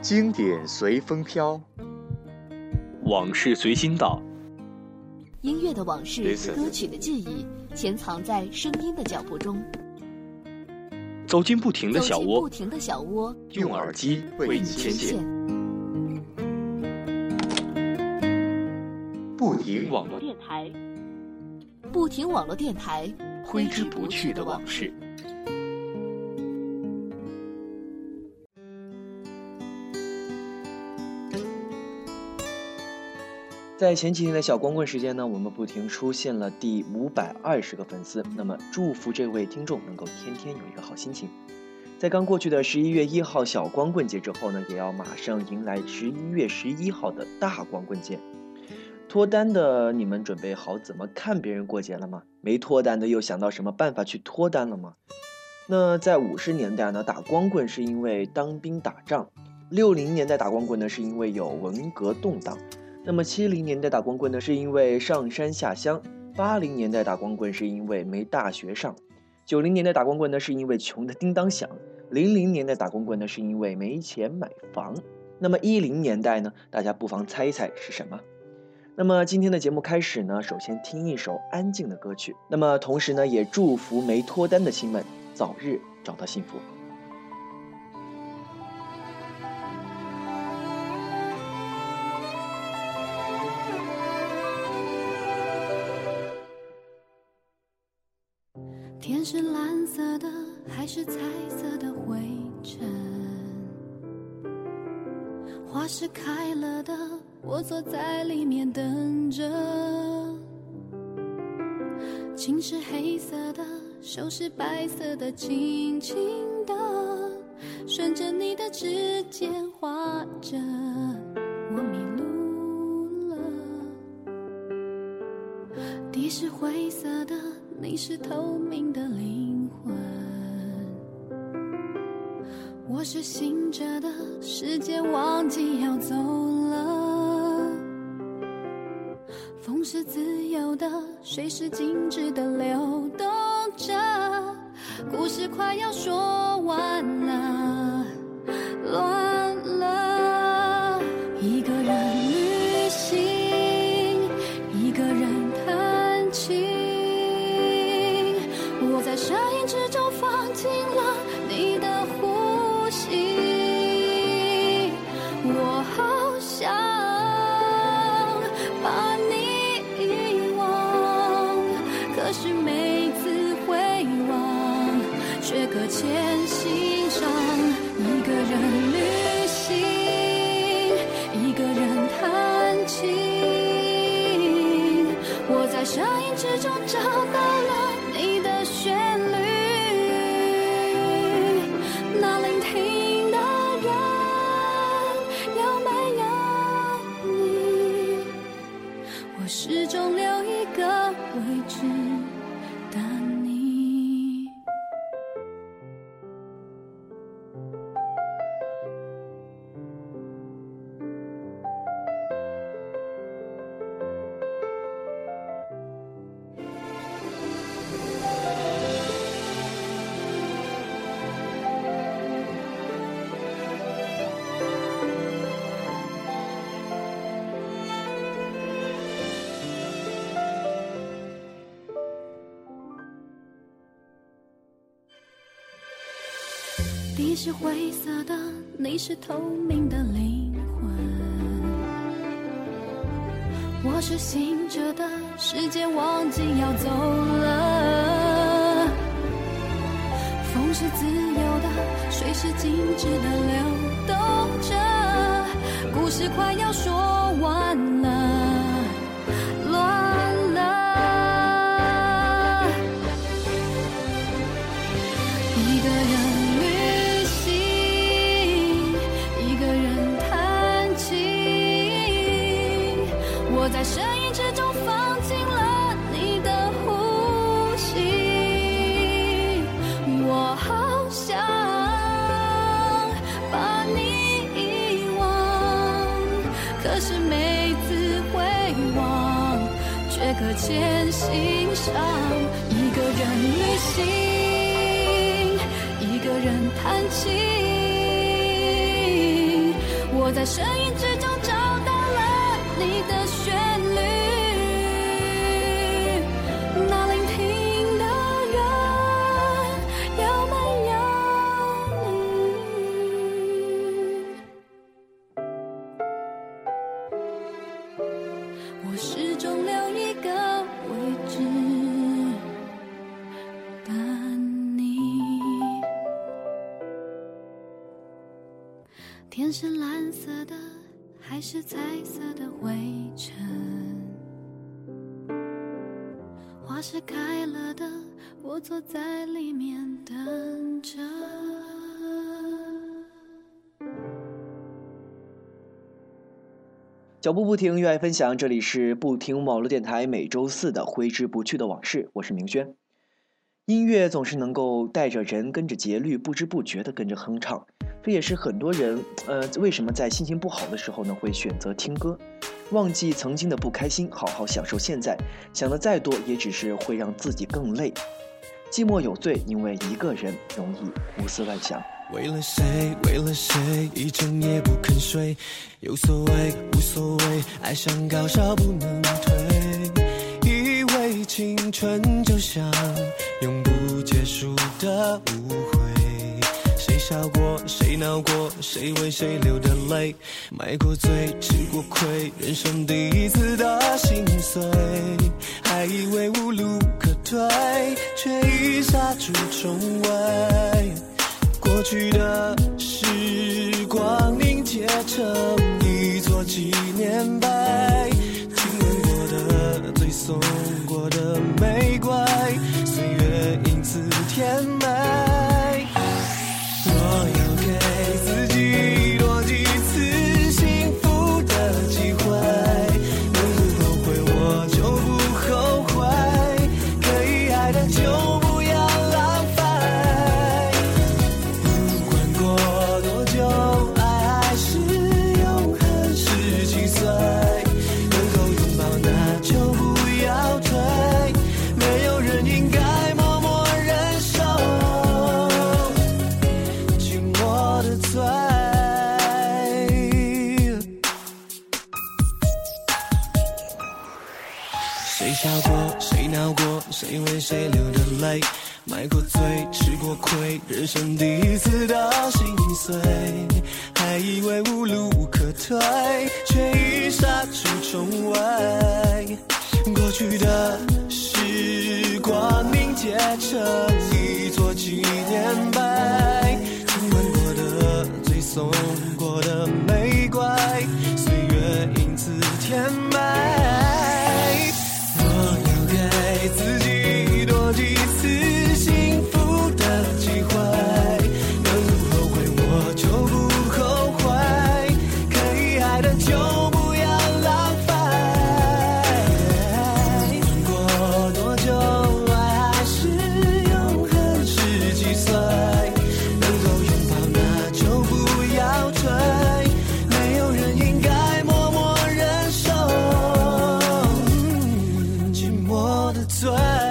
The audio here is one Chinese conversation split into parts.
经典随风飘，往事随心到。音乐的往事，歌曲的记忆，潜藏在声音的脚步中。走进不停的小窝走进不，停的小窝，用耳机为你牵线，不停网络电台，不停网络电台，挥之不去的往事。在前几天的小光棍时间呢，我们不停出现了第五百二十个粉丝。那么，祝福这位听众能够天天有一个好心情。在刚过去的十一月一号小光棍节之后呢，也要马上迎来十一月十一号的大光棍节。脱单的你们准备好怎么看别人过节了吗？没脱单的又想到什么办法去脱单了吗？那在五十年代呢，打光棍是因为当兵打仗；六零年代打光棍呢，是因为有文革动荡。那么七零年代打光棍呢，是因为上山下乡；八零年代打光棍是因为没大学上；九零年代打光棍呢，是因为穷的叮当响；零零年代打光棍呢，是因为没钱买房。那么一零年代呢，大家不妨猜一猜是什么？那么今天的节目开始呢，首先听一首安静的歌曲。那么同时呢，也祝福没脱单的亲们早日找到幸福。是蓝色的，还是彩色的灰尘？花是开了的，我坐在里面等着。情是黑色的，手是白色的，轻轻的，顺着你的指尖划着，我迷路了。地是灰色的，你是透明的灵魂。我是醒着的，时间忘记要走了。风是自由的，水是静止的流动着。故事快要说完了，可是每次回望，却搁浅心上。一个人是灰色的，你是透明的灵魂。我是醒着的，时间忘记要走了。风是自由的，水是静止的流动着。故事快要说完了，在声音之中放进了你的呼吸，我好想把你遗忘，可是每次回望，却搁浅心上。一个人旅行。一个人弹琴，我在声音是蓝色的，还是彩色的灰尘？花是开了的，我坐在里面等着。脚步不停，热爱分享，这里是不停网络电台每周四的挥之不去的往事，我是明轩。音乐总是能够带着人跟着节律，不知不觉的跟着哼唱，这也是很多人呃为什么在心情不好的时候呢会选择听歌，忘记曾经的不开心，好好享受现在，想的再多也只是会让自己更累。寂寞有罪，因为一个人容易胡思乱想。为了谁，为了谁，一整夜不肯睡，有所谓，无所谓，爱上高烧不能退。青春就像永不结束的误会，谁笑过，谁闹过，谁为谁流的泪，买过醉，吃过亏，人生第一次的心碎，还以为无路可退，却已杀出重围。过去的时光凝结成一座纪念碑，亲吻过的、最送笑过，谁闹过，谁为谁流的泪，买过醉，吃过亏，人生第一次的心碎，还以为无路可退，却已杀出重围。过去的时光凝结成一座纪念碑，亲吻过的，最送我的罪，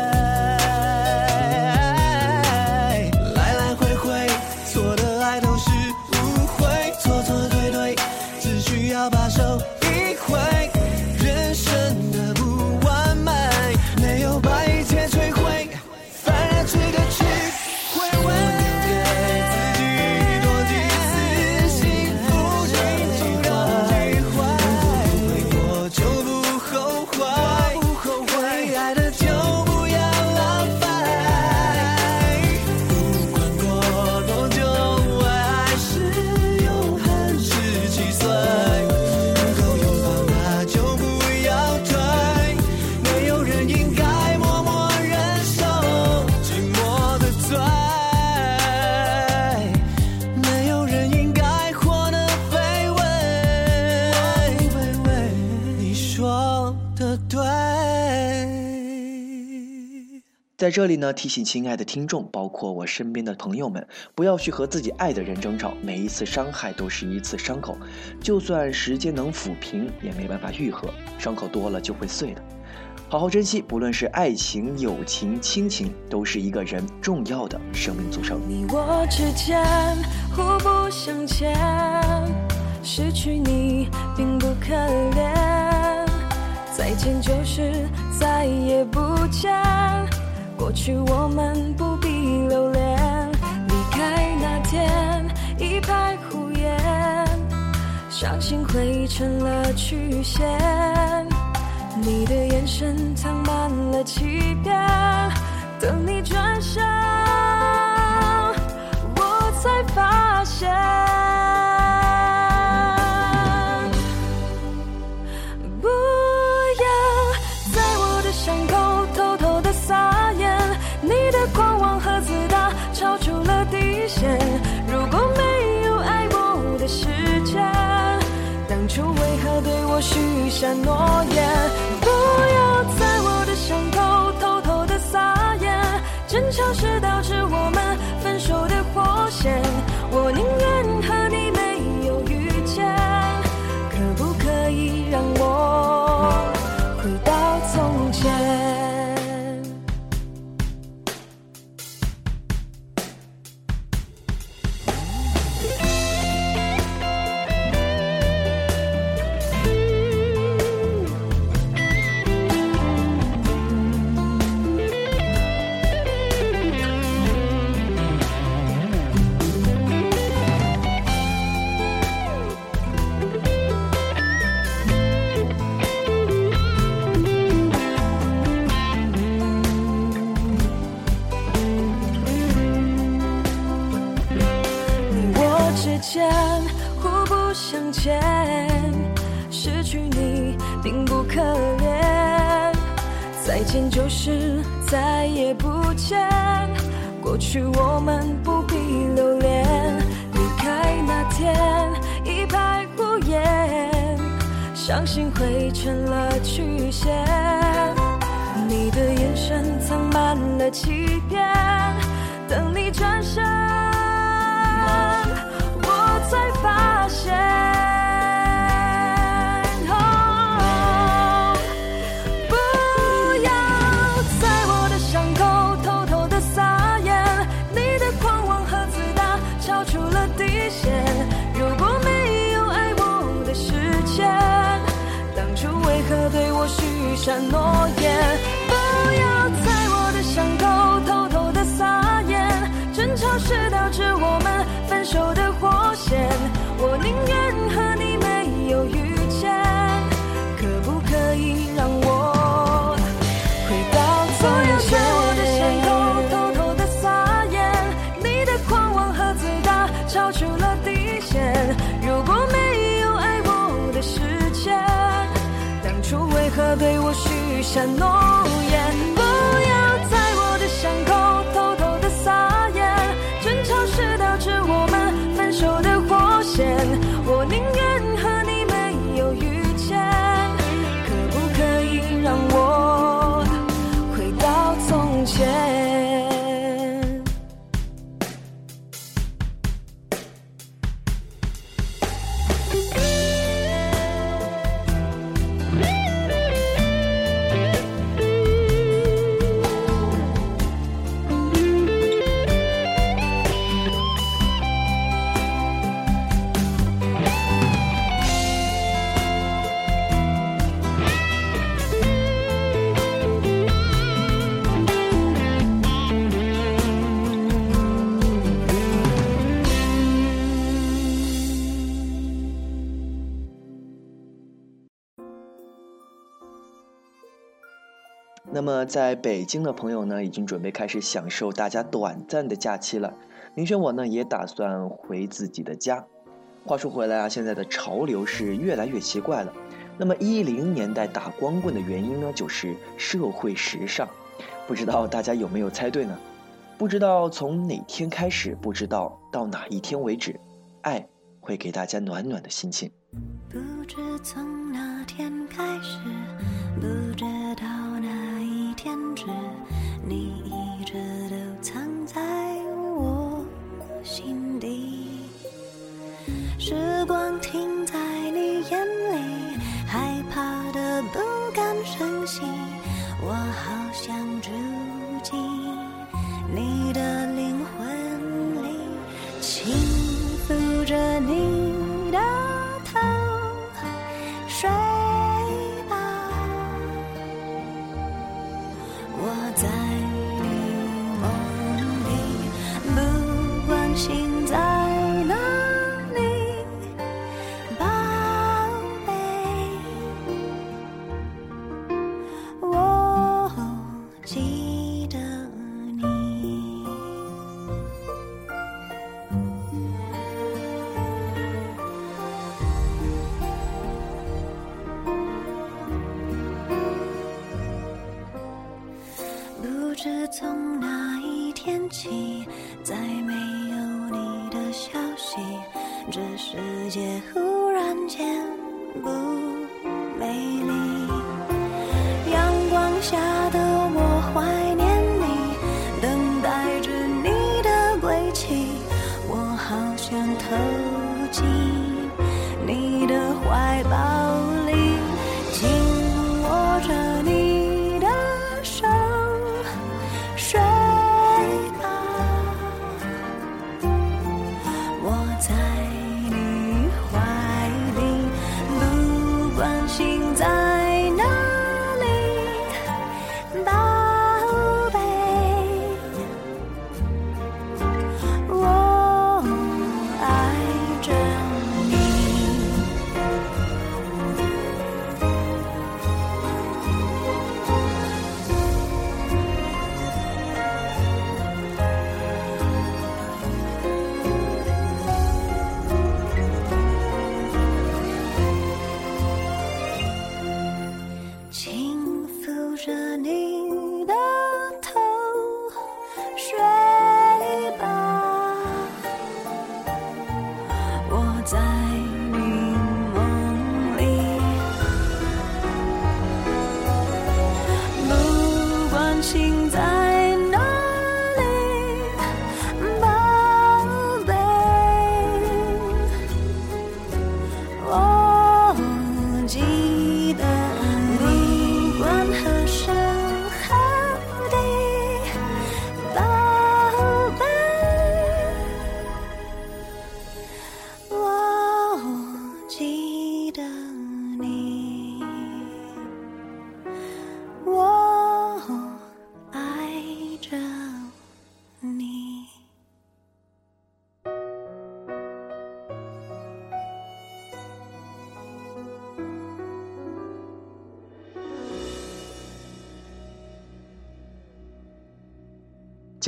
在这里呢，提醒亲爱的听众，包括我身边的朋友们，不要去和自己爱的人争吵。每一次伤害都是一次伤口，就算时间能抚平，也没办法愈合。伤口多了就会碎的。好好珍惜，不论是爱情、友情、亲情，都是一个人重要的生命组成。你我之间互不相欠，失去你并不可怜，再见就是再也不见。过去我们不必留恋，离开那天一派胡言，伤心汇成了曲线。你的眼神藏满了欺骗，等你转身，下诺言？不要在我的伤口偷偷的撒盐，争吵是导致我就是再也不见。过去我们不必留恋，离开那天一派胡言，伤心汇成了曲线。你的眼神藏满了欺骗，等你转身，我才发现。承诺？许下诺那么在北京的朋友呢，已经准备开始享受大家短暂的假期了。明轩我呢，也打算回自己的家。话说回来啊，现在的潮流是越来越奇怪了。那么一零年代打光棍的原因呢，就是社会时尚。不知道大家有没有猜对呢？不知道从哪天开始，不知道到哪一天为止，爱会给大家暖暖的心情。不知从哪天开始，不知是，你一直都藏在我心底。时光停在你眼里，害怕的不敢深吸，我好想住进你的灵魂里，轻抚着你起，再没有你的消息，这世界忽然间不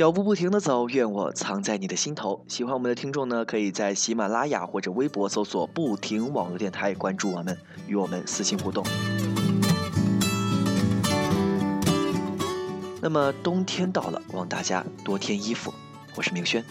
脚步不停的走，愿我藏在你的心头。喜欢我们的听众呢，可以在喜马拉雅或者微博搜索“不停网络电台”，关注我们，与我们私信互动。那么冬天到了，望大家多添衣服。我是明轩，